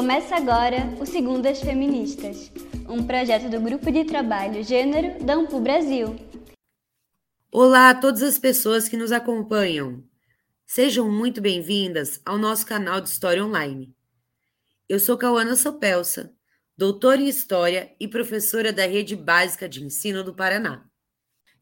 Começa agora o Segundas Feministas, um projeto do Grupo de Trabalho Gênero da Ampu Brasil. Olá a todas as pessoas que nos acompanham. Sejam muito bem-vindas ao nosso canal de História Online. Eu sou Cauana Sopelsa, doutora em História e professora da Rede Básica de Ensino do Paraná.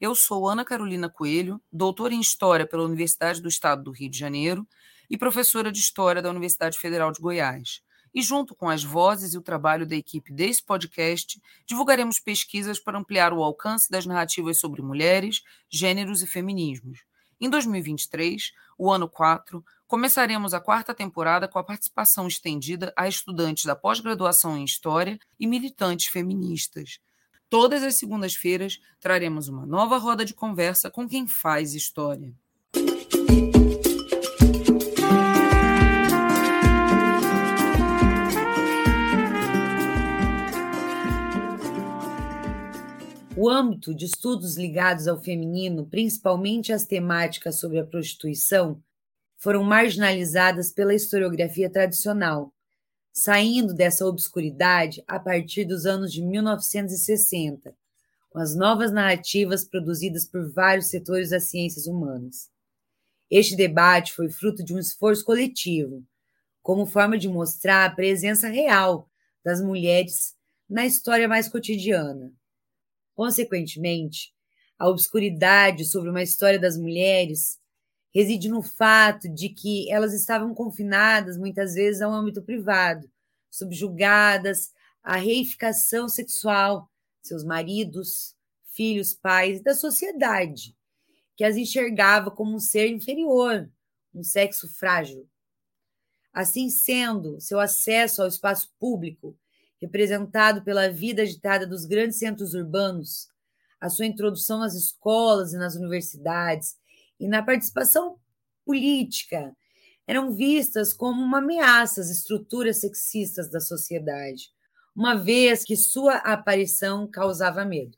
Eu sou Ana Carolina Coelho, doutora em História pela Universidade do Estado do Rio de Janeiro e professora de História da Universidade Federal de Goiás e, junto com as vozes e o trabalho da equipe desse podcast, divulgaremos pesquisas para ampliar o alcance das narrativas sobre mulheres, gêneros e feminismos. Em 2023, o ano 4, começaremos a quarta temporada com a participação estendida a estudantes da pós-graduação em História e militantes feministas. Todas as segundas-feiras traremos uma nova roda de conversa com quem faz história. O âmbito de estudos ligados ao feminino, principalmente as temáticas sobre a prostituição, foram marginalizadas pela historiografia tradicional, saindo dessa obscuridade a partir dos anos de 1960, com as novas narrativas produzidas por vários setores das ciências humanas. Este debate foi fruto de um esforço coletivo, como forma de mostrar a presença real das mulheres na história mais cotidiana. Consequentemente, a obscuridade sobre uma história das mulheres reside no fato de que elas estavam confinadas muitas vezes a um âmbito privado, subjugadas à reificação sexual seus maridos, filhos, pais da sociedade, que as enxergava como um ser inferior, um sexo frágil. Assim sendo, seu acesso ao espaço público representado pela vida agitada dos grandes centros urbanos, a sua introdução nas escolas e nas universidades e na participação política eram vistas como uma ameaça às estruturas sexistas da sociedade, uma vez que sua aparição causava medo.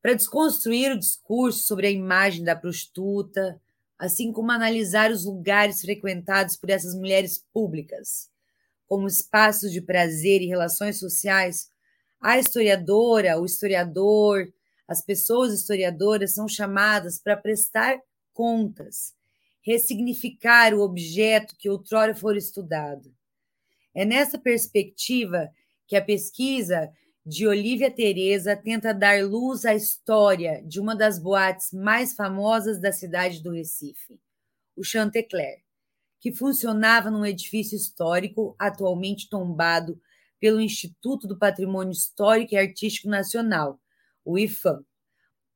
Para desconstruir o discurso sobre a imagem da prostituta, assim como analisar os lugares frequentados por essas mulheres públicas, como espaços de prazer e relações sociais, a historiadora, o historiador, as pessoas historiadoras são chamadas para prestar contas, ressignificar o objeto que outrora for estudado. É nessa perspectiva que a pesquisa de Olivia Teresa tenta dar luz à história de uma das boates mais famosas da cidade do Recife, o Chantecler que funcionava num edifício histórico atualmente tombado pelo Instituto do Patrimônio Histórico e Artístico Nacional, o IFAM.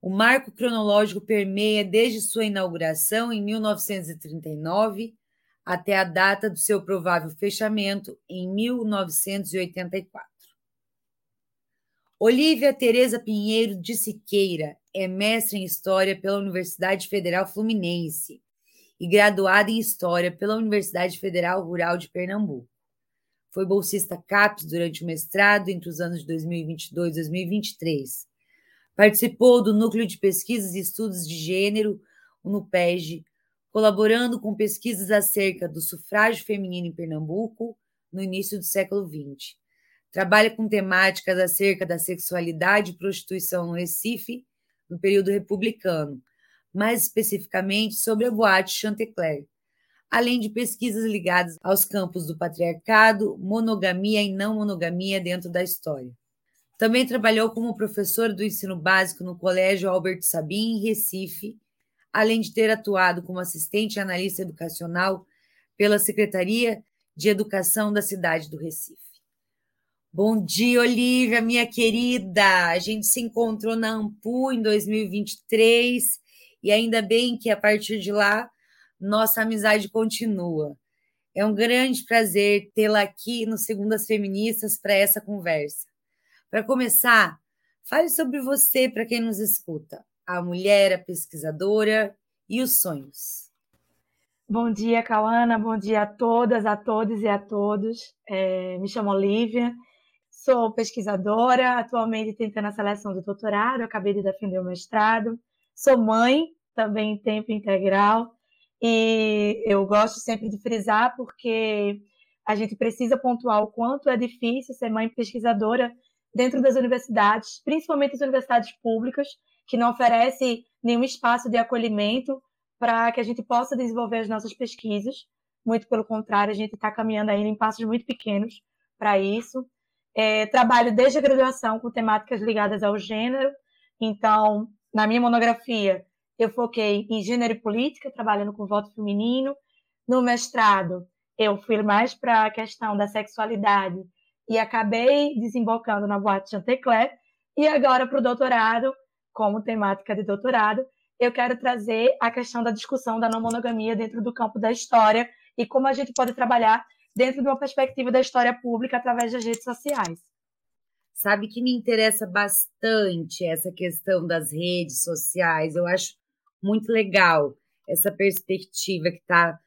O marco cronológico permeia desde sua inauguração em 1939 até a data do seu provável fechamento em 1984. Olívia Tereza Pinheiro de Siqueira é mestre em História pela Universidade Federal Fluminense e graduada em História pela Universidade Federal Rural de Pernambuco. Foi bolsista CAPES durante o mestrado entre os anos de 2022 e 2023. Participou do Núcleo de Pesquisas e Estudos de Gênero, o NUPEG, colaborando com pesquisas acerca do sufrágio feminino em Pernambuco no início do século XX. Trabalha com temáticas acerca da sexualidade e prostituição no Recife no período republicano, mais especificamente sobre a boate Chantecler, além de pesquisas ligadas aos campos do patriarcado, monogamia e não monogamia dentro da história. Também trabalhou como professor do ensino básico no Colégio Albert Sabin, em Recife, além de ter atuado como assistente analista educacional pela Secretaria de Educação da cidade do Recife. Bom dia, Olivia, minha querida! A gente se encontrou na Ampu em 2023 e ainda bem que a partir de lá nossa amizade continua. É um grande prazer tê-la aqui no Segundas Feministas para essa conversa. Para começar, fale sobre você para quem nos escuta, a mulher, a pesquisadora e os sonhos. Bom dia, Cauana. Bom dia a todas, a todos e a todos. É, me chamo Olivia, sou pesquisadora, atualmente tentando a seleção do doutorado, acabei de defender o mestrado. Sou mãe, também em tempo integral, e eu gosto sempre de frisar porque a gente precisa pontuar o quanto é difícil ser mãe pesquisadora dentro das universidades, principalmente as universidades públicas, que não oferecem nenhum espaço de acolhimento para que a gente possa desenvolver as nossas pesquisas. Muito pelo contrário, a gente está caminhando ainda em passos muito pequenos para isso. É, trabalho desde a graduação com temáticas ligadas ao gênero. Então, na minha monografia, eu foquei em gênero e política, trabalhando com voto feminino. No mestrado, eu fui mais para a questão da sexualidade e acabei desembocando na Boate Chantecler. E agora, para o doutorado, como temática de doutorado, eu quero trazer a questão da discussão da não monogamia dentro do campo da história e como a gente pode trabalhar dentro de uma perspectiva da história pública através das redes sociais. Sabe que me interessa bastante essa questão das redes sociais. Eu acho muito legal essa perspectiva que está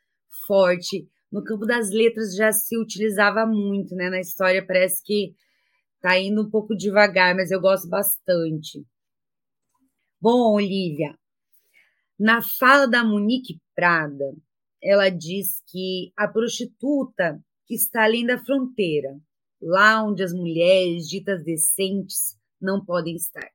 forte. No campo das letras já se utilizava muito, né? Na história parece que está indo um pouco devagar, mas eu gosto bastante. Bom, Olivia, na fala da Monique Prada, ela diz que a prostituta que está além da fronteira, lá onde as mulheres ditas decentes não podem estar.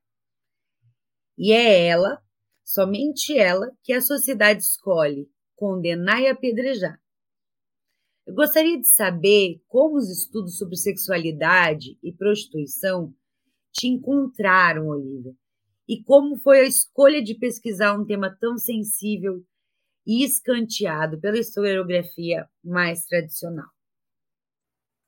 E é ela, somente ela, que a sociedade escolhe condenar e apedrejar. Eu gostaria de saber como os estudos sobre sexualidade e prostituição te encontraram, Olivia, e como foi a escolha de pesquisar um tema tão sensível e escanteado pela historiografia mais tradicional?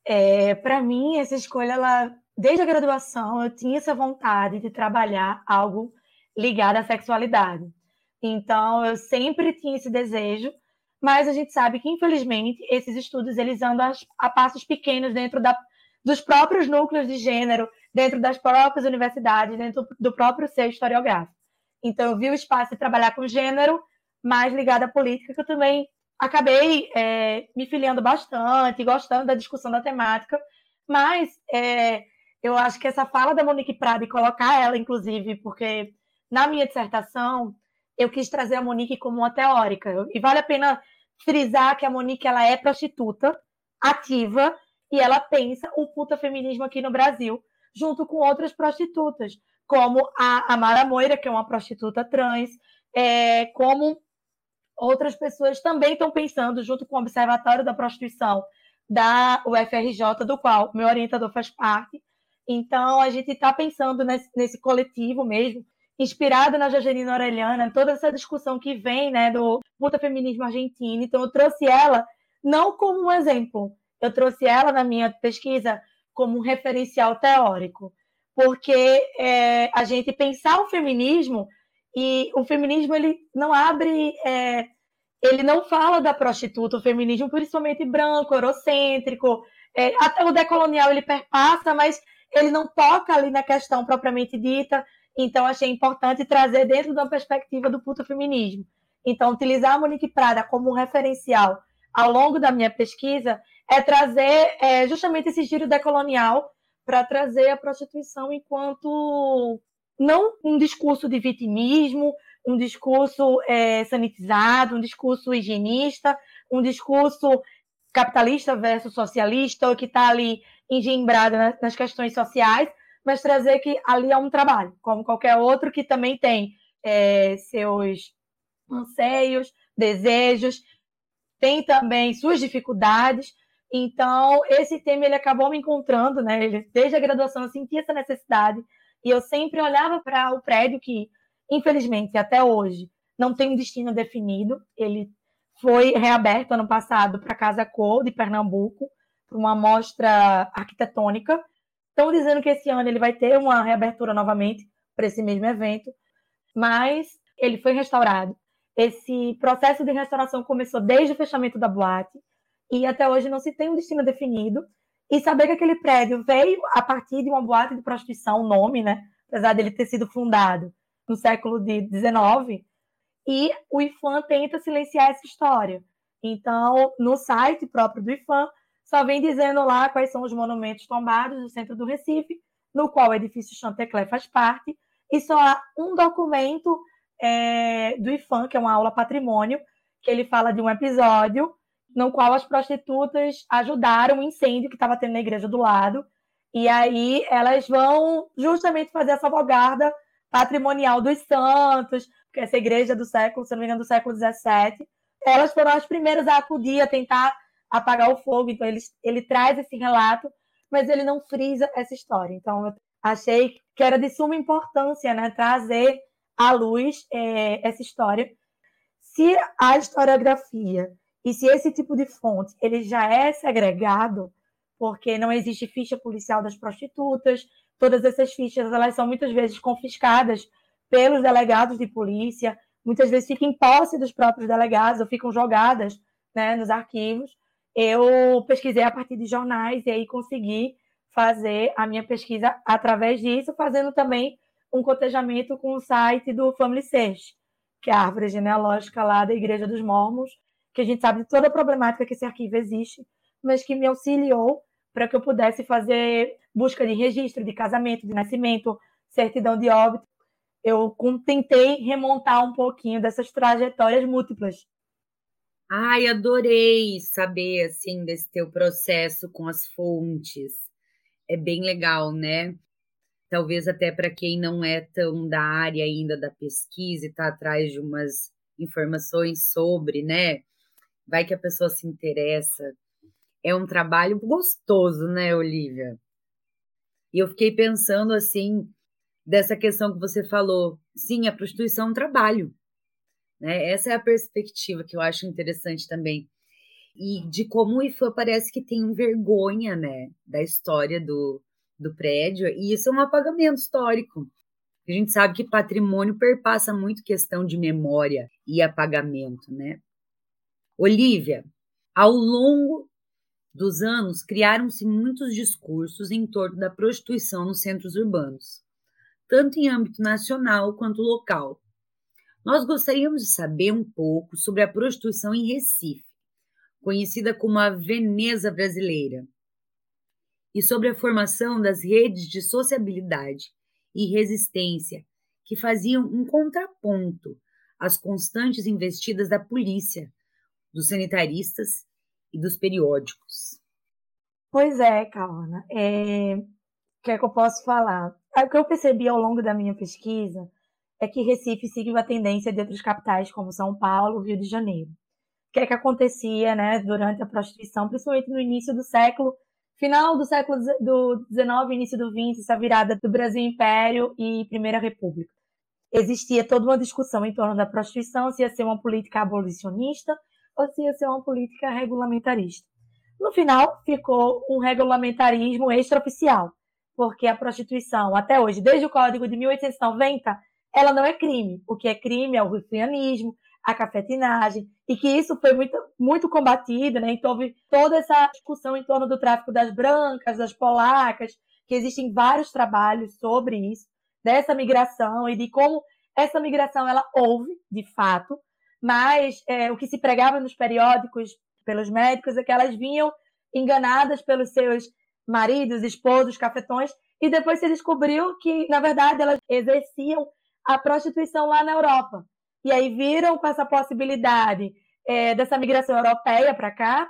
É, Para mim, essa escolha, ela, desde a graduação, eu tinha essa vontade de trabalhar algo ligado à sexualidade. Então, eu sempre tinha esse desejo, mas a gente sabe que, infelizmente, esses estudos eles andam a, a passos pequenos dentro da, dos próprios núcleos de gênero, dentro das próprias universidades, dentro do próprio ser historiográfico. Então, eu vi o espaço de trabalhar com gênero mais ligada à política, que eu também acabei é, me filiando bastante, gostando da discussão da temática, mas é, eu acho que essa fala da Monique Prada e colocar ela, inclusive, porque na minha dissertação eu quis trazer a Monique como uma teórica, e vale a pena frisar que a Monique ela é prostituta, ativa, e ela pensa o puta feminismo aqui no Brasil, junto com outras prostitutas, como a Amara Moira, que é uma prostituta trans, é, como outras pessoas também estão pensando, junto com o Observatório da Prostituição da UFRJ, do qual meu orientador faz parte. Então, a gente está pensando nesse, nesse, coletivo mesmo, inspirado na Jajanina Orelhana, toda essa discussão que vem né, do puta feminismo argentino. Então, eu trouxe ela não como um exemplo, eu trouxe ela na minha pesquisa como um referencial teórico, porque é, a gente pensar o feminismo e o feminismo ele não abre, é, ele não fala da prostituta, o feminismo principalmente branco, eurocêntrico, é, até o decolonial ele perpassa, mas ele não toca ali na questão propriamente dita. Então achei importante trazer dentro da perspectiva do puto feminismo. Então utilizar a Monique Prada como um referencial ao longo da minha pesquisa é trazer é, justamente esse giro decolonial para trazer a prostituição enquanto não um discurso de vitimismo, um discurso é, sanitizado, um discurso higienista, um discurso capitalista versus socialista, ou que está ali engembrado nas questões sociais, mas trazer que ali é um trabalho, como qualquer outro que também tem é, seus anseios, desejos, tem também suas dificuldades. Então, esse tema ele acabou me encontrando, né? Ele, desde a graduação eu senti essa necessidade e eu sempre olhava para o prédio que, infelizmente, até hoje, não tem um destino definido. Ele foi reaberto ano passado para a Casa Cor, de Pernambuco, para uma mostra arquitetônica. Estão dizendo que esse ano ele vai ter uma reabertura novamente para esse mesmo evento, mas ele foi restaurado. Esse processo de restauração começou desde o fechamento da boate e até hoje não se tem um destino definido. E saber que aquele prédio veio a partir de uma boate de prostituição, o nome, né? Apesar dele ter sido fundado no século XIX, e o IFAM tenta silenciar essa história. Então, no site próprio do IFAM, só vem dizendo lá quais são os monumentos tombados do centro do Recife, no qual o edifício Chantecler faz parte, e só há um documento é, do IFAM, que é uma aula patrimônio, que ele fala de um episódio no qual as prostitutas ajudaram o incêndio que estava tendo na igreja do lado. E aí elas vão justamente fazer a salvaguarda patrimonial dos santos, porque essa igreja do século, se não me engano, do século XVII, elas foram as primeiras a acudir, a tentar apagar o fogo. Então ele, ele traz esse relato, mas ele não frisa essa história. Então eu achei que era de suma importância né, trazer à luz é, essa história. Se a historiografia e se esse tipo de fonte ele já é segregado, porque não existe ficha policial das prostitutas, todas essas fichas elas são muitas vezes confiscadas pelos delegados de polícia, muitas vezes ficam em posse dos próprios delegados ou ficam jogadas né, nos arquivos. Eu pesquisei a partir de jornais e aí consegui fazer a minha pesquisa através disso, fazendo também um cotejamento com o site do Family Search, que é a árvore genealógica lá da Igreja dos Mormons, que a gente sabe de toda a problemática que esse arquivo existe, mas que me auxiliou para que eu pudesse fazer busca de registro de casamento, de nascimento, certidão de óbito. Eu tentei remontar um pouquinho dessas trajetórias múltiplas. Ai, adorei saber assim desse teu processo com as fontes. É bem legal, né? Talvez até para quem não é tão da área ainda da pesquisa e está atrás de umas informações sobre, né? Vai que a pessoa se interessa. É um trabalho gostoso, né, Olivia? E eu fiquei pensando assim, dessa questão que você falou. Sim, a prostituição é um trabalho. Né? Essa é a perspectiva que eu acho interessante também. E de como o IFAM parece que tem vergonha né, da história do, do prédio, e isso é um apagamento histórico. A gente sabe que patrimônio perpassa muito questão de memória e apagamento, né? Olivia, ao longo dos anos, criaram-se muitos discursos em torno da prostituição nos centros urbanos, tanto em âmbito nacional quanto local. Nós gostaríamos de saber um pouco sobre a prostituição em Recife, conhecida como a Veneza brasileira, e sobre a formação das redes de sociabilidade e resistência que faziam um contraponto às constantes investidas da polícia dos sanitaristas e dos periódicos. Pois é, Calana. É... O que é que eu posso falar? O que eu percebi ao longo da minha pesquisa é que Recife seguiu a tendência de outras capitais como São Paulo, Rio de Janeiro. O que é que acontecia né, durante a prostituição, principalmente no início do século, final do século do 19, início do 20, essa virada do Brasil Império e Primeira República. Existia toda uma discussão em torno da prostituição, se ia ser uma política abolicionista ou se ia ser uma política regulamentarista. No final, ficou um regulamentarismo extraoficial, porque a prostituição, até hoje, desde o Código de 1890, ela não é crime. O que é crime é o rufrianismo, a cafetinagem, e que isso foi muito, muito combatido, né? Então, houve toda essa discussão em torno do tráfico das brancas, das polacas, que existem vários trabalhos sobre isso, dessa migração e de como essa migração ela houve, de fato, mas é, o que se pregava nos periódicos pelos médicos é que elas vinham enganadas pelos seus maridos, esposos, cafetões, e depois se descobriu que, na verdade, elas exerciam a prostituição lá na Europa. E aí viram com essa possibilidade é, dessa migração europeia para cá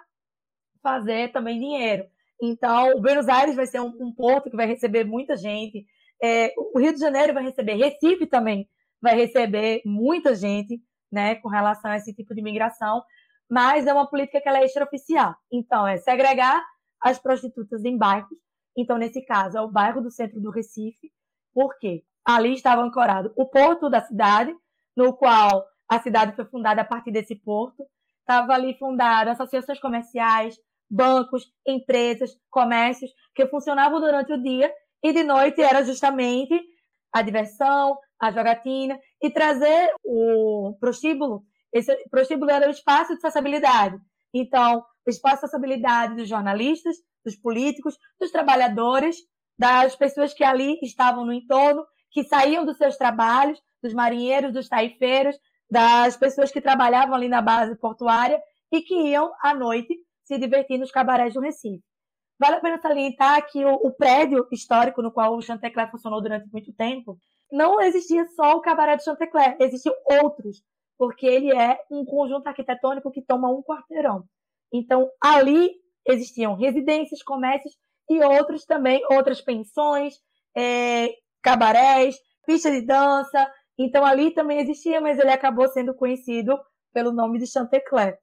fazer também dinheiro. Então, o Buenos Aires vai ser um, um porto que vai receber muita gente. É, o Rio de Janeiro vai receber, Recife também vai receber muita gente né, com relação a esse tipo de migração, mas é uma política que ela é extraoficial. Então, é segregar as prostitutas em bairros. Então, nesse caso, é o bairro do centro do Recife, porque ali estava ancorado o porto da cidade, no qual a cidade foi fundada a partir desse porto. Estava ali fundado associações comerciais, bancos, empresas, comércios, que funcionavam durante o dia e de noite era justamente a diversão, a jogatina e trazer o prostíbulo. Esse prostíbulo era o espaço de sociabilidade. Então, o espaço de sociabilidade dos jornalistas, dos políticos, dos trabalhadores, das pessoas que ali estavam no entorno, que saíam dos seus trabalhos, dos marinheiros, dos taifeiros, das pessoas que trabalhavam ali na base portuária e que iam à noite se divertir nos cabarés do Recife. Vale a pena salientar que o, o prédio histórico no qual o Chantecler funcionou durante muito tempo não existia só o Cabaré de Chantecler, existiam outros, porque ele é um conjunto arquitetônico que toma um quarteirão. Então, ali existiam residências, comércios e outros também, outras pensões, é, cabarés, pista de dança. Então, ali também existia, mas ele acabou sendo conhecido pelo nome de Chantecler.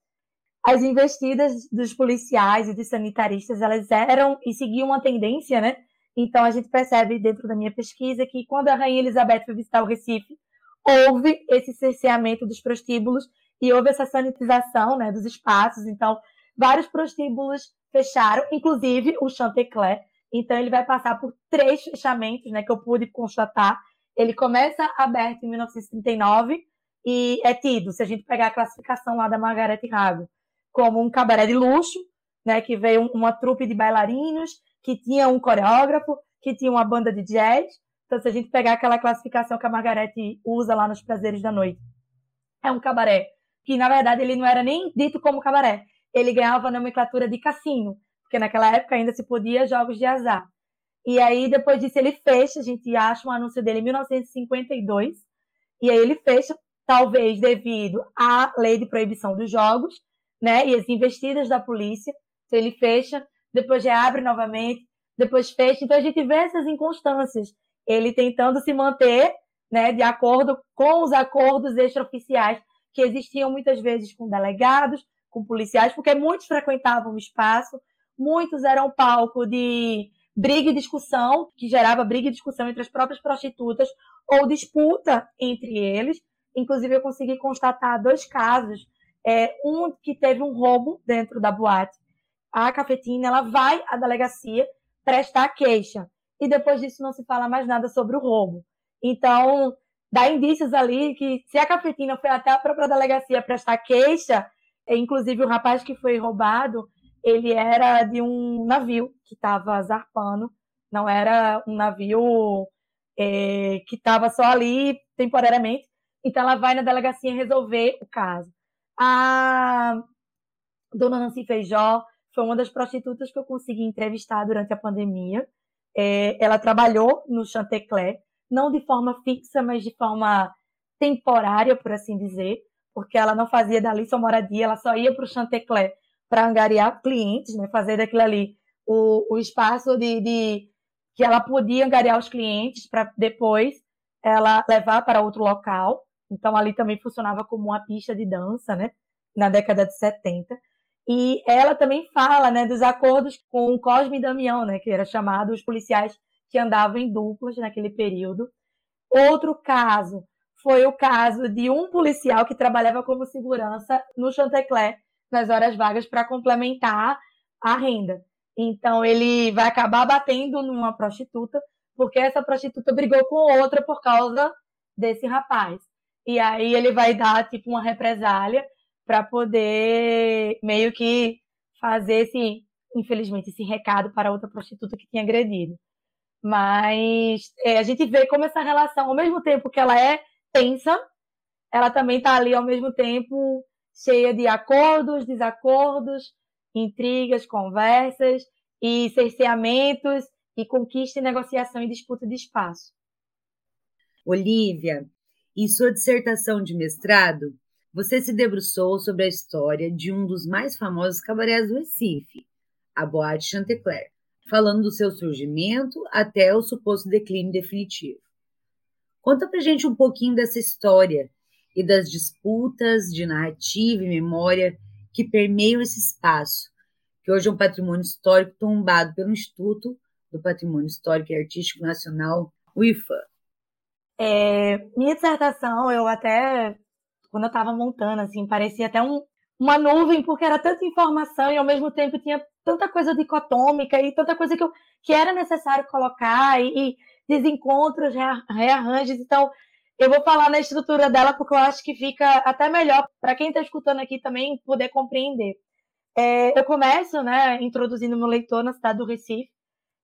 As investidas dos policiais e dos sanitaristas, elas eram e seguiam uma tendência, né? Então, a gente percebe dentro da minha pesquisa que quando a Rainha Elizabeth foi visitar o Recife, houve esse cerceamento dos prostíbulos e houve essa sanitização né, dos espaços. Então, vários prostíbulos fecharam, inclusive o Chantecler. Então, ele vai passar por três fechamentos, né, que eu pude constatar. Ele começa aberto em 1939 e é tido, se a gente pegar a classificação lá da Margaret Rago, como um cabaré de luxo, né, que veio uma trupe de bailarinos, que tinha um coreógrafo, que tinha uma banda de jazz. Então, se a gente pegar aquela classificação que a Margaret usa lá nos Prazeres da Noite, é um cabaré que, na verdade, ele não era nem dito como cabaré. Ele ganhava a nomenclatura de cassino, porque naquela época ainda se podia jogos de azar. E aí, depois disso, ele fecha, a gente acha um anúncio dele em 1952, e aí ele fecha, talvez devido à lei de proibição dos jogos, né, e as investidas da polícia. Então, ele fecha, depois já abre novamente, depois fecha. Então, a gente vê essas inconstâncias. Ele tentando se manter né, de acordo com os acordos extraoficiais que existiam muitas vezes com delegados, com policiais, porque muitos frequentavam o espaço, muitos eram palco de briga e discussão, que gerava briga e discussão entre as próprias prostitutas ou disputa entre eles. Inclusive, eu consegui constatar dois casos. É, um que teve um roubo dentro da boate. A cafetina ela vai à delegacia prestar queixa. E depois disso não se fala mais nada sobre o roubo. Então, dá indícios ali que se a cafetina foi até a própria delegacia prestar queixa, é, inclusive o rapaz que foi roubado, ele era de um navio que estava zarpando, não era um navio é, que estava só ali temporariamente. Então ela vai na delegacia resolver o caso. A dona Nancy Feijó foi uma das prostitutas que eu consegui entrevistar durante a pandemia. É, ela trabalhou no Chantecler, não de forma fixa, mas de forma temporária, por assim dizer, porque ela não fazia dali sua moradia, ela só ia para o Chantecler para angariar clientes, né, fazer daquilo ali o, o espaço de, de que ela podia angariar os clientes para depois ela levar para outro local. Então ali também funcionava como uma pista de dança, né, na década de 70. E ela também fala, né, dos acordos com o Cosme e Damião, né, que era chamado os policiais que andavam em duplas naquele período. Outro caso foi o caso de um policial que trabalhava como segurança no Chantecler nas horas vagas para complementar a renda. Então ele vai acabar batendo numa prostituta porque essa prostituta brigou com outra por causa desse rapaz. E aí ele vai dar tipo uma represália para poder meio que fazer esse, infelizmente, esse recado para outra prostituta que tinha agredido. Mas é, a gente vê como essa relação, ao mesmo tempo que ela é tensa, ela também está ali ao mesmo tempo cheia de acordos, desacordos, intrigas, conversas e cerceamentos e conquista e negociação e disputa de espaço. Olivia, em sua dissertação de mestrado, você se debruçou sobre a história de um dos mais famosos cabarés do Recife, a Boate Chantecler falando do seu surgimento até o suposto declínio definitivo. Conta pra gente um pouquinho dessa história e das disputas de narrativa e memória que permeiam esse espaço, que hoje é um patrimônio histórico tombado pelo Instituto do Patrimônio Histórico e Artístico Nacional, o IFA. É, minha dissertação, eu até, quando eu estava montando, assim, parecia até um, uma nuvem, porque era tanta informação e ao mesmo tempo tinha tanta coisa dicotômica e tanta coisa que, eu, que era necessário colocar e, e desencontros, rearranjos. Então, eu vou falar na estrutura dela porque eu acho que fica até melhor para quem está escutando aqui também poder compreender. É, eu começo, né, introduzindo meu leitor na cidade do Recife,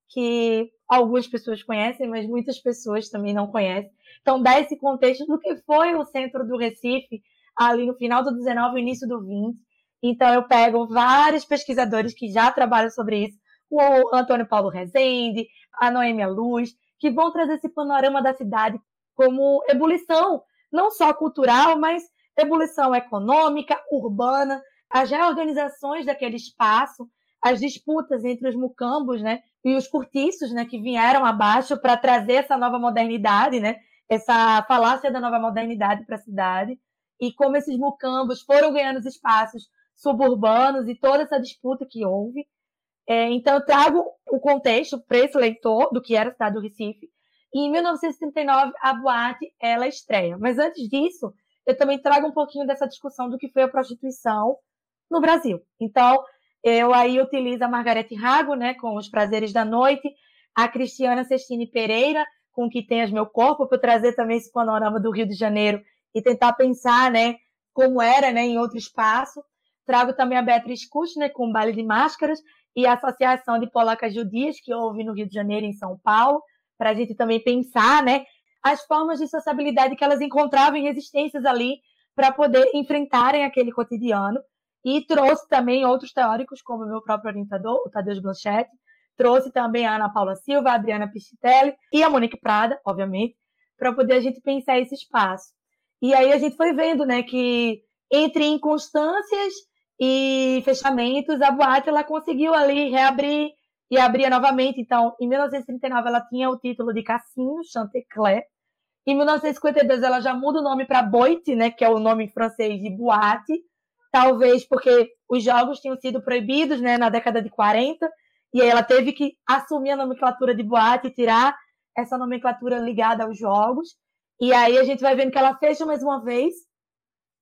que algumas pessoas conhecem, mas muitas pessoas também não conhecem. Então, dá esse contexto do que foi o centro do Recife ali no final do 19 e início do 20. Então, eu pego vários pesquisadores que já trabalham sobre isso, o Antônio Paulo Rezende, a Noêmia Luz, que vão trazer esse panorama da cidade como ebulição, não só cultural, mas ebulição econômica, urbana. as reorganizações daquele espaço, as disputas entre os mucambos, né, e os cortiços, né, que vieram abaixo para trazer essa nova modernidade, né, essa falácia da nova modernidade para a cidade, e como esses mucambos foram ganhando os espaços suburbanos e toda essa disputa que houve. É, então, eu trago o contexto para esse leitor do que era a cidade do Recife. E em 1939, a boate ela estreia. Mas antes disso, eu também trago um pouquinho dessa discussão do que foi a prostituição no Brasil. Então, eu aí utilizo a Margarete Rago, né, com Os Prazeres da Noite, a Cristiana Sestini Pereira, com Que Tenhas Meu Corpo, para trazer também esse panorama do Rio de Janeiro e tentar pensar, né, como era, né, em outro espaço. Trago também a Beatriz Kushner com Baile de Máscaras e a Associação de Polacas Judias, que houve no Rio de Janeiro e em São Paulo, para a gente também pensar, né, as formas de sociabilidade que elas encontravam em resistências ali para poder enfrentarem aquele cotidiano. E trouxe também outros teóricos, como o meu próprio orientador, o Tadeusz Blanchett, trouxe também a Ana Paula Silva, a Adriana Pichitelli e a Monique Prada, obviamente, para poder a gente pensar esse espaço. E aí a gente foi vendo, né, que entre inconstâncias e fechamentos, a boate ela conseguiu ali reabrir e abrir novamente. Então, em 1939 ela tinha o título de Cassino Chantecler, em 1952, ela já muda o nome para Boite, né, que é o nome francês de boate, talvez porque os jogos tinham sido proibidos né, na década de 40, e aí ela teve que assumir a nomenclatura de boate e tirar essa nomenclatura ligada aos jogos. E aí a gente vai vendo que ela fecha mais uma vez,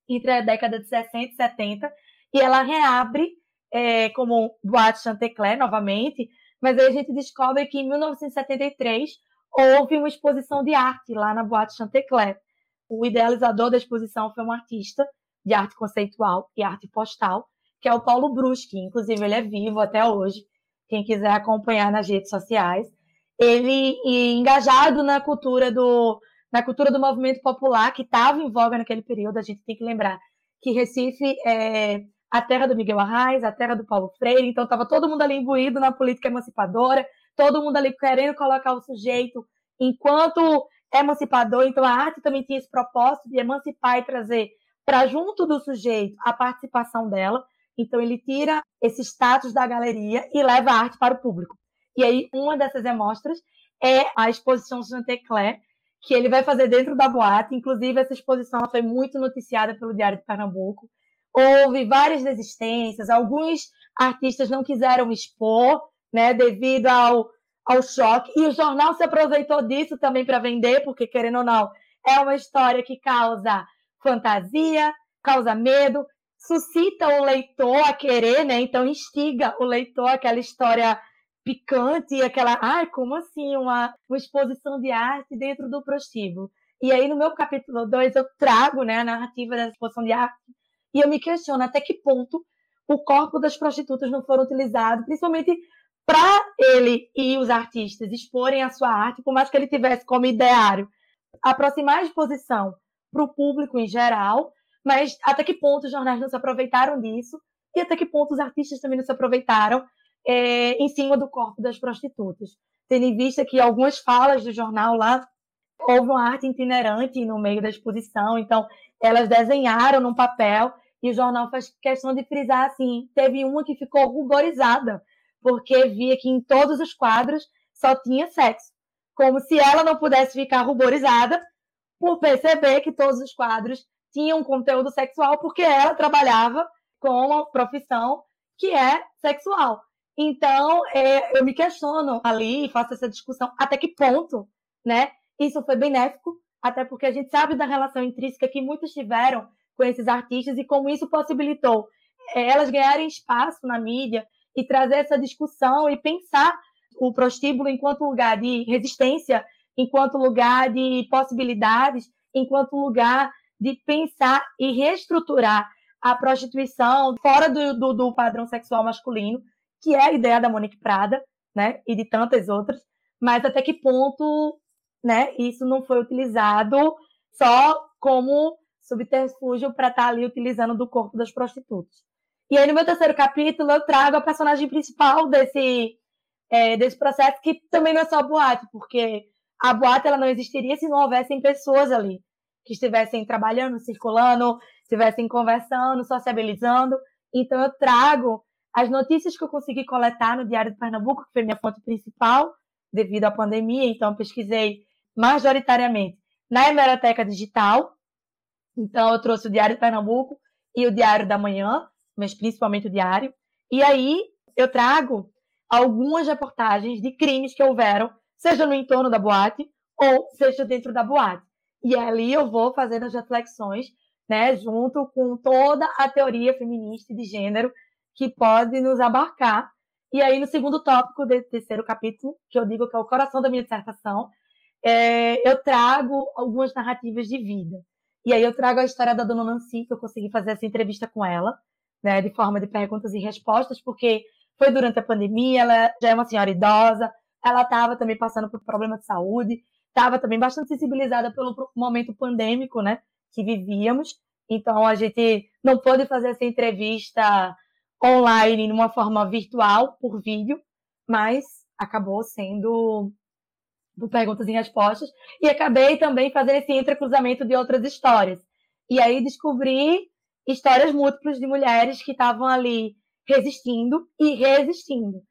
entre a década de 60 e 70, e ela reabre é, como Boate Chantecler novamente, mas aí a gente descobre que em 1973 houve uma exposição de arte lá na Boate Chantecler. O idealizador da exposição foi um artista de arte conceitual e arte postal, que é o Paulo Bruschi. Inclusive, ele é vivo até hoje. Quem quiser acompanhar nas redes sociais. Ele engajado na cultura do na cultura do movimento popular que estava em voga naquele período. A gente tem que lembrar que Recife é a terra do Miguel Arraes, a terra do Paulo Freire. Então estava todo mundo ali imbuído na política emancipadora todo mundo ali querendo colocar o sujeito enquanto emancipador. Então, a arte também tinha esse propósito de emancipar e trazer para junto do sujeito a participação dela. Então, ele tira esse status da galeria e leva a arte para o público. E aí, uma dessas amostras é a exposição Chantecler, que ele vai fazer dentro da boate. Inclusive, essa exposição foi muito noticiada pelo Diário de Pernambuco. Houve várias resistências, alguns artistas não quiseram expor, né, devido ao, ao choque. E o jornal se aproveitou disso também para vender, porque, querendo ou não, é uma história que causa fantasia, causa medo, suscita o leitor a querer, né? Então instiga o leitor aquela história picante, aquela, ai, como assim uma, uma exposição de arte dentro do prostíbulo? E aí no meu capítulo 2 eu trago, né, a narrativa da exposição de arte e eu me questiono até que ponto o corpo das prostitutas não foram utilizados, principalmente para ele e os artistas exporem a sua arte, por mais que ele tivesse como ideário aproximar a exposição para o público em geral, mas até que ponto os jornais não se aproveitaram disso e até que ponto os artistas também não se aproveitaram é, em cima do corpo das prostitutas. Tendo em vista que algumas falas do jornal lá houve uma arte itinerante no meio da exposição, então elas desenharam num papel e o jornal faz questão de frisar assim, teve uma que ficou ruborizada porque via que em todos os quadros só tinha sexo. Como se ela não pudesse ficar ruborizada por perceber que todos os quadros tinham conteúdo sexual, porque ela trabalhava com uma profissão que é sexual. Então, é, eu me questiono ali e faço essa discussão até que ponto, né? Isso foi benéfico, até porque a gente sabe da relação intrínseca que muitos tiveram com esses artistas e como isso possibilitou é, elas ganharem espaço na mídia e trazer essa discussão e pensar o prostíbulo enquanto lugar de resistência, enquanto lugar de possibilidades, enquanto lugar de pensar e reestruturar a prostituição fora do, do, do padrão sexual masculino, que é a ideia da Monique Prada, né, e de tantas outras, mas até que ponto, né, isso não foi utilizado só como subterfúgio para estar tá ali utilizando do corpo das prostitutas. E aí, no meu terceiro capítulo, eu trago a personagem principal desse, é, desse processo, que também não é só boate, porque a boate ela não existiria se não houvessem pessoas ali que estivessem trabalhando, circulando, estivessem conversando, sociabilizando. Então, eu trago as notícias que eu consegui coletar no Diário de Pernambuco, que foi minha fonte principal devido à pandemia. Então, pesquisei majoritariamente na hemeroteca digital. Então, eu trouxe o Diário de Pernambuco e o Diário da Manhã, mas principalmente o Diário. E aí, eu trago algumas reportagens de crimes que houveram, seja no entorno da boate ou seja dentro da boate. E ali eu vou fazendo as reflexões, né, junto com toda a teoria feminista de gênero que pode nos abarcar. E aí, no segundo tópico desse terceiro capítulo, que eu digo que é o coração da minha dissertação, é, eu trago algumas narrativas de vida. E aí eu trago a história da dona Nancy, que eu consegui fazer essa entrevista com ela, né, de forma de perguntas e respostas, porque foi durante a pandemia, ela já é uma senhora idosa, ela estava também passando por problema de saúde, estava também bastante sensibilizada pelo momento pandêmico, né, que vivíamos. Então a gente não pôde fazer essa entrevista online numa forma virtual por vídeo, mas acabou sendo por perguntas e respostas e acabei também fazendo esse entrecruzamento de outras histórias. E aí descobri histórias múltiplas de mulheres que estavam ali resistindo e resistindo.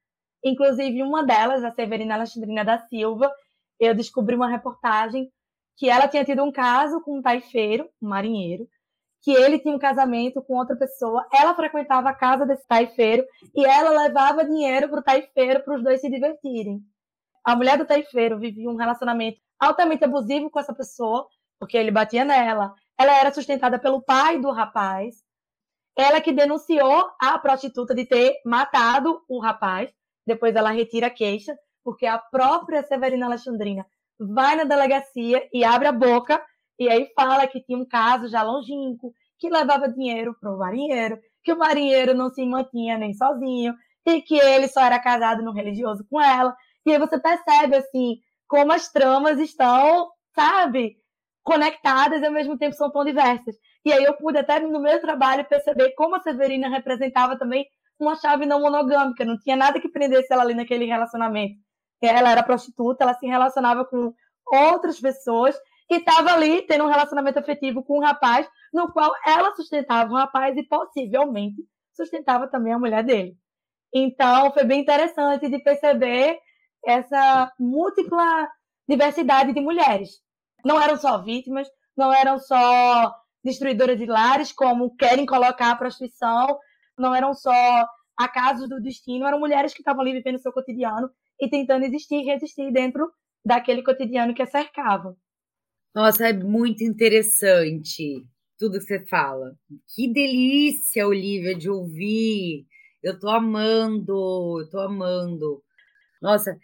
Inclusive, uma delas, a Severina Alexandrina da Silva, eu descobri uma reportagem que ela tinha tido um caso com um taifeiro, um marinheiro, que ele tinha um casamento com outra pessoa, ela frequentava a casa desse taifeiro e ela levava dinheiro para o taifeiro para os dois se divertirem. A mulher do taifeiro vivia um relacionamento altamente abusivo com essa pessoa, porque ele batia nela. Ela era sustentada pelo pai do rapaz, ela que denunciou a prostituta de ter matado o rapaz. Depois ela retira a queixa, porque a própria Severina Alexandrina vai na delegacia e abre a boca e aí fala que tinha um caso já longínquo, que levava dinheiro para o marinheiro, que o marinheiro não se mantinha nem sozinho e que ele só era casado no religioso com ela. E aí você percebe assim como as tramas estão, sabe, conectadas e ao mesmo tempo são tão diversas. E aí eu pude até no meu trabalho perceber como a Severina representava também uma chave não monogâmica, não tinha nada que prendesse ela ali naquele relacionamento. Ela era prostituta, ela se relacionava com outras pessoas e estava ali tendo um relacionamento afetivo com um rapaz, no qual ela sustentava o rapaz e possivelmente sustentava também a mulher dele. Então foi bem interessante de perceber essa múltipla diversidade de mulheres. Não eram só vítimas, não eram só destruidoras de lares, como querem colocar a prostituição, não eram só acasos do destino, eram mulheres que estavam ali vivendo o seu cotidiano e tentando existir e resistir dentro daquele cotidiano que a cercava. Nossa, é muito interessante tudo que você fala. Que delícia, Olivia, de ouvir. Eu tô amando, eu tô amando. Nossa,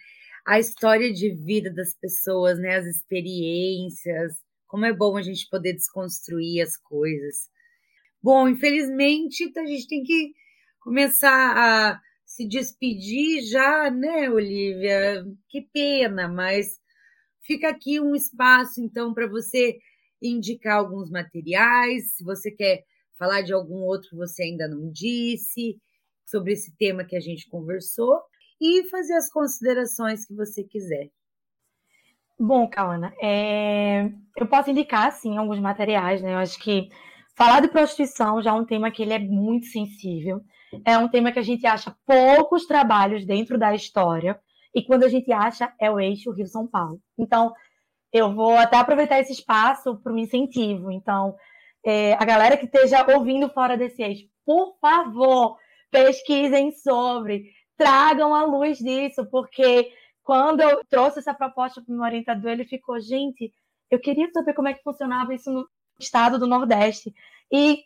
a história de vida das pessoas, né, as experiências, como é bom a gente poder desconstruir as coisas. Bom, infelizmente a gente tem que começar a se despedir já, né, Olivia? Que pena, mas fica aqui um espaço então para você indicar alguns materiais, se você quer falar de algum outro que você ainda não disse, sobre esse tema que a gente conversou e fazer as considerações que você quiser. Bom, Kawana, é... eu posso indicar, sim, alguns materiais, né? Eu acho que falar de prostituição já é um tema que ele é muito sensível. É um tema que a gente acha poucos trabalhos dentro da história. E quando a gente acha, é o eixo Rio-São Paulo. Então, eu vou até aproveitar esse espaço para um incentivo. Então, é, a galera que esteja ouvindo fora desse eixo, por favor, pesquisem sobre, tragam a luz disso, porque quando eu trouxe essa proposta para o meu orientador, ele ficou, gente, eu queria saber como é que funcionava isso no estado do Nordeste. E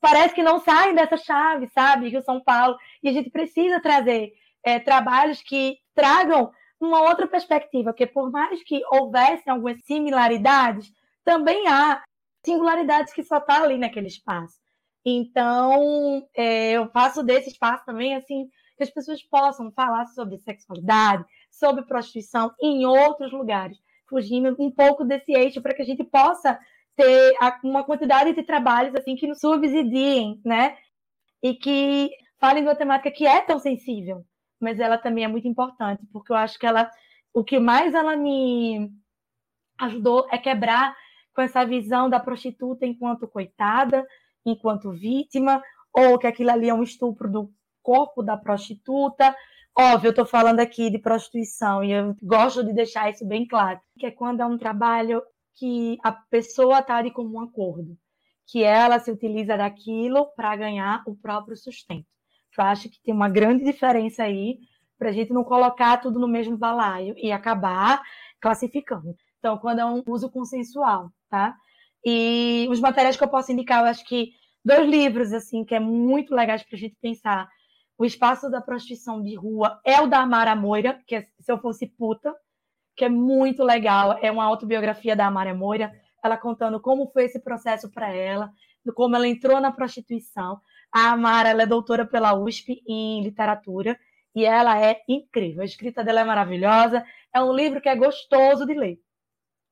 parece que não sai dessa chave, sabe? Rio São Paulo. E a gente precisa trazer é, trabalhos que tragam uma outra perspectiva, porque por mais que houvessem algumas similaridades, também há singularidades que só estão tá ali naquele espaço. Então, é, eu faço desse espaço também, assim, que as pessoas possam falar sobre sexualidade, sobre prostituição em outros lugares, fugindo um pouco desse eixo para que a gente possa ter uma quantidade de trabalhos assim que nos subsidiem, né? E que falem de uma temática que é tão sensível, mas ela também é muito importante, porque eu acho que ela o que mais ela me ajudou é quebrar com essa visão da prostituta enquanto coitada, enquanto vítima, ou que aquilo ali é um estupro do corpo da prostituta. Óbvio, eu estou falando aqui de prostituição e eu gosto de deixar isso bem claro, que é quando é um trabalho que a pessoa está de comum acordo, que ela se utiliza daquilo para ganhar o próprio sustento. Eu acho que tem uma grande diferença aí para a gente não colocar tudo no mesmo balaio e acabar classificando. Então, quando é um uso consensual, tá? E os materiais que eu posso indicar, eu acho que dois livros, assim, que é muito legais para a gente pensar. O Espaço da Prostituição de Rua é o da Amara Moira, que é Se Eu Fosse Puta, que é muito legal. É uma autobiografia da Amara Moira, ela contando como foi esse processo para ela, como ela entrou na prostituição. A Amara ela é doutora pela USP em literatura e ela é incrível. A escrita dela é maravilhosa. É um livro que é gostoso de ler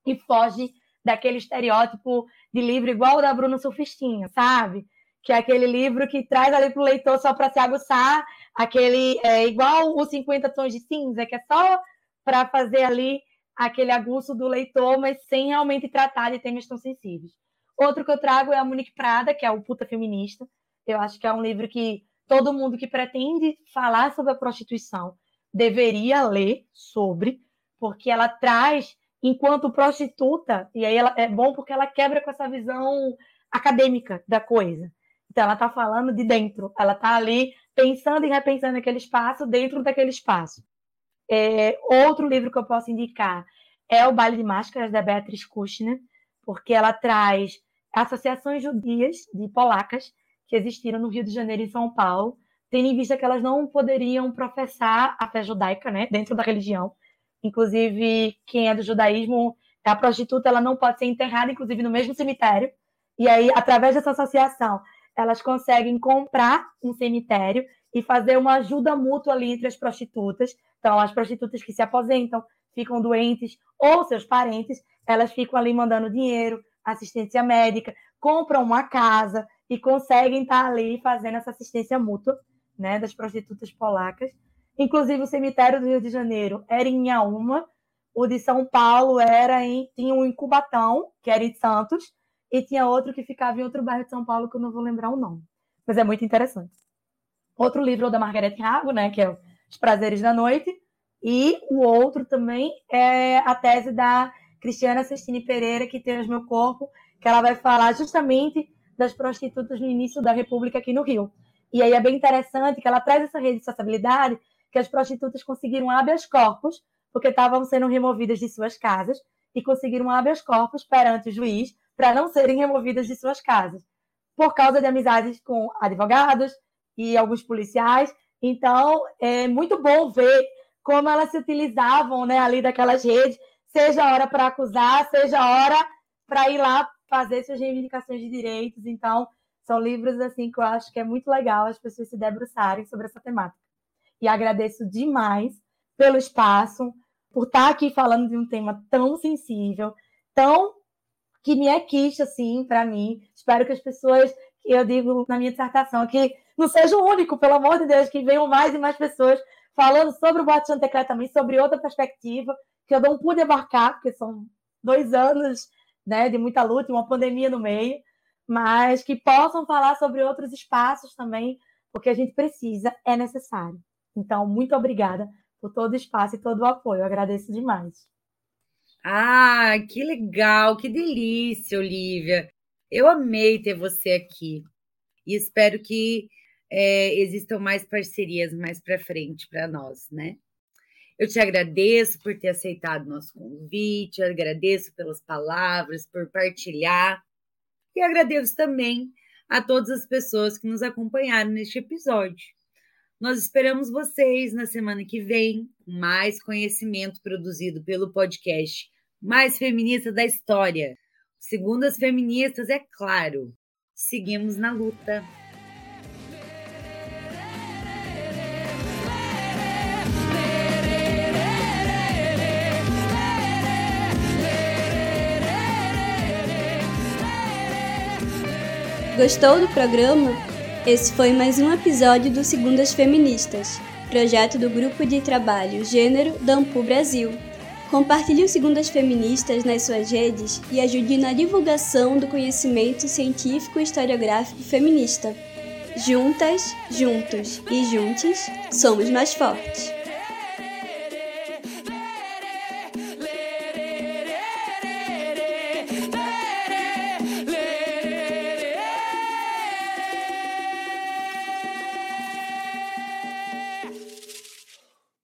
e foge daquele estereótipo de livro igual o da Bruna Surfistinha, sabe? Que é aquele livro que traz ali para o leitor só para se aguçar, aquele é, igual os 50 tons de cinza, que é só para fazer ali aquele aguço do leitor, mas sem realmente tratar de temas tão sensíveis. Outro que eu trago é a Monique Prada, que é o Puta Feminista. Eu acho que é um livro que todo mundo que pretende falar sobre a prostituição deveria ler sobre, porque ela traz, enquanto prostituta, e aí ela, é bom porque ela quebra com essa visão acadêmica da coisa. Então, ela está falando de dentro, ela está ali pensando e repensando aquele espaço dentro daquele espaço. É, outro livro que eu posso indicar é O Baile de Máscaras, da Beatriz Kushner, porque ela traz associações judias de polacas que existiram no Rio de Janeiro e São Paulo, tendo em vista que elas não poderiam professar a fé judaica, né, dentro da religião. Inclusive, quem é do judaísmo, a prostituta, ela não pode ser enterrada, inclusive, no mesmo cemitério. E aí, através dessa associação, elas conseguem comprar um cemitério e fazer uma ajuda mútua ali entre as prostitutas. Então, as prostitutas que se aposentam, ficam doentes, ou seus parentes, elas ficam ali mandando dinheiro, assistência médica, compram uma casa, e conseguem estar ali fazendo essa assistência mútua né, das prostitutas polacas. Inclusive, o cemitério do Rio de Janeiro era em Inhaúma, o de São Paulo era em. tinha um em Cubatão, que era em Santos, e tinha outro que ficava em outro bairro de São Paulo, que eu não vou lembrar o nome. Mas é muito interessante. Outro livro é o da Margarete Rago, né, que é Os Prazeres da Noite, e o outro também é a tese da Cristiana Sestini Pereira, que tem o Meu Corpo, que ela vai falar justamente das prostitutas no início da República aqui no Rio. E aí é bem interessante que ela traz essa responsabilidade que as prostitutas conseguiram habeas corpus, porque estavam sendo removidas de suas casas, e conseguiram habeas corpus perante o juiz para não serem removidas de suas casas, por causa de amizades com advogados e alguns policiais. Então, é muito bom ver como elas se utilizavam né, ali daquelas redes, seja hora para acusar, seja hora para ir lá fazer suas reivindicações de direitos. Então, são livros assim que eu acho que é muito legal as pessoas se debruçarem sobre essa temática. E agradeço demais pelo espaço, por estar aqui falando de um tema tão sensível, tão que me é quiche, assim, para mim. Espero que as pessoas, eu digo na minha dissertação, que não seja o único, pelo amor de Deus, que venham mais e mais pessoas falando sobre o Boate Chantecler também, sobre outra perspectiva, que eu não pude abarcar, porque são dois anos né, de muita luta e uma pandemia no meio, mas que possam falar sobre outros espaços também, porque a gente precisa, é necessário. Então, muito obrigada por todo o espaço e todo o apoio. Eu agradeço demais. Ah, que legal, que delícia, Olivia. Eu amei ter você aqui e espero que é, existam mais parcerias mais para frente para nós, né? Eu te agradeço por ter aceitado nosso convite, agradeço pelas palavras, por partilhar, e agradeço também a todas as pessoas que nos acompanharam neste episódio. Nós esperamos vocês na semana que vem com mais conhecimento produzido pelo podcast mais feminista da história. Segundo as feministas, é claro. Seguimos na luta. Gostou do programa? Esse foi mais um episódio do Segundas Feministas, projeto do Grupo de Trabalho Gênero da Ampu Brasil. Compartilhe o Segundas Feministas nas suas redes e ajude na divulgação do conhecimento científico e historiográfico feminista. Juntas, juntos e juntos, somos mais fortes.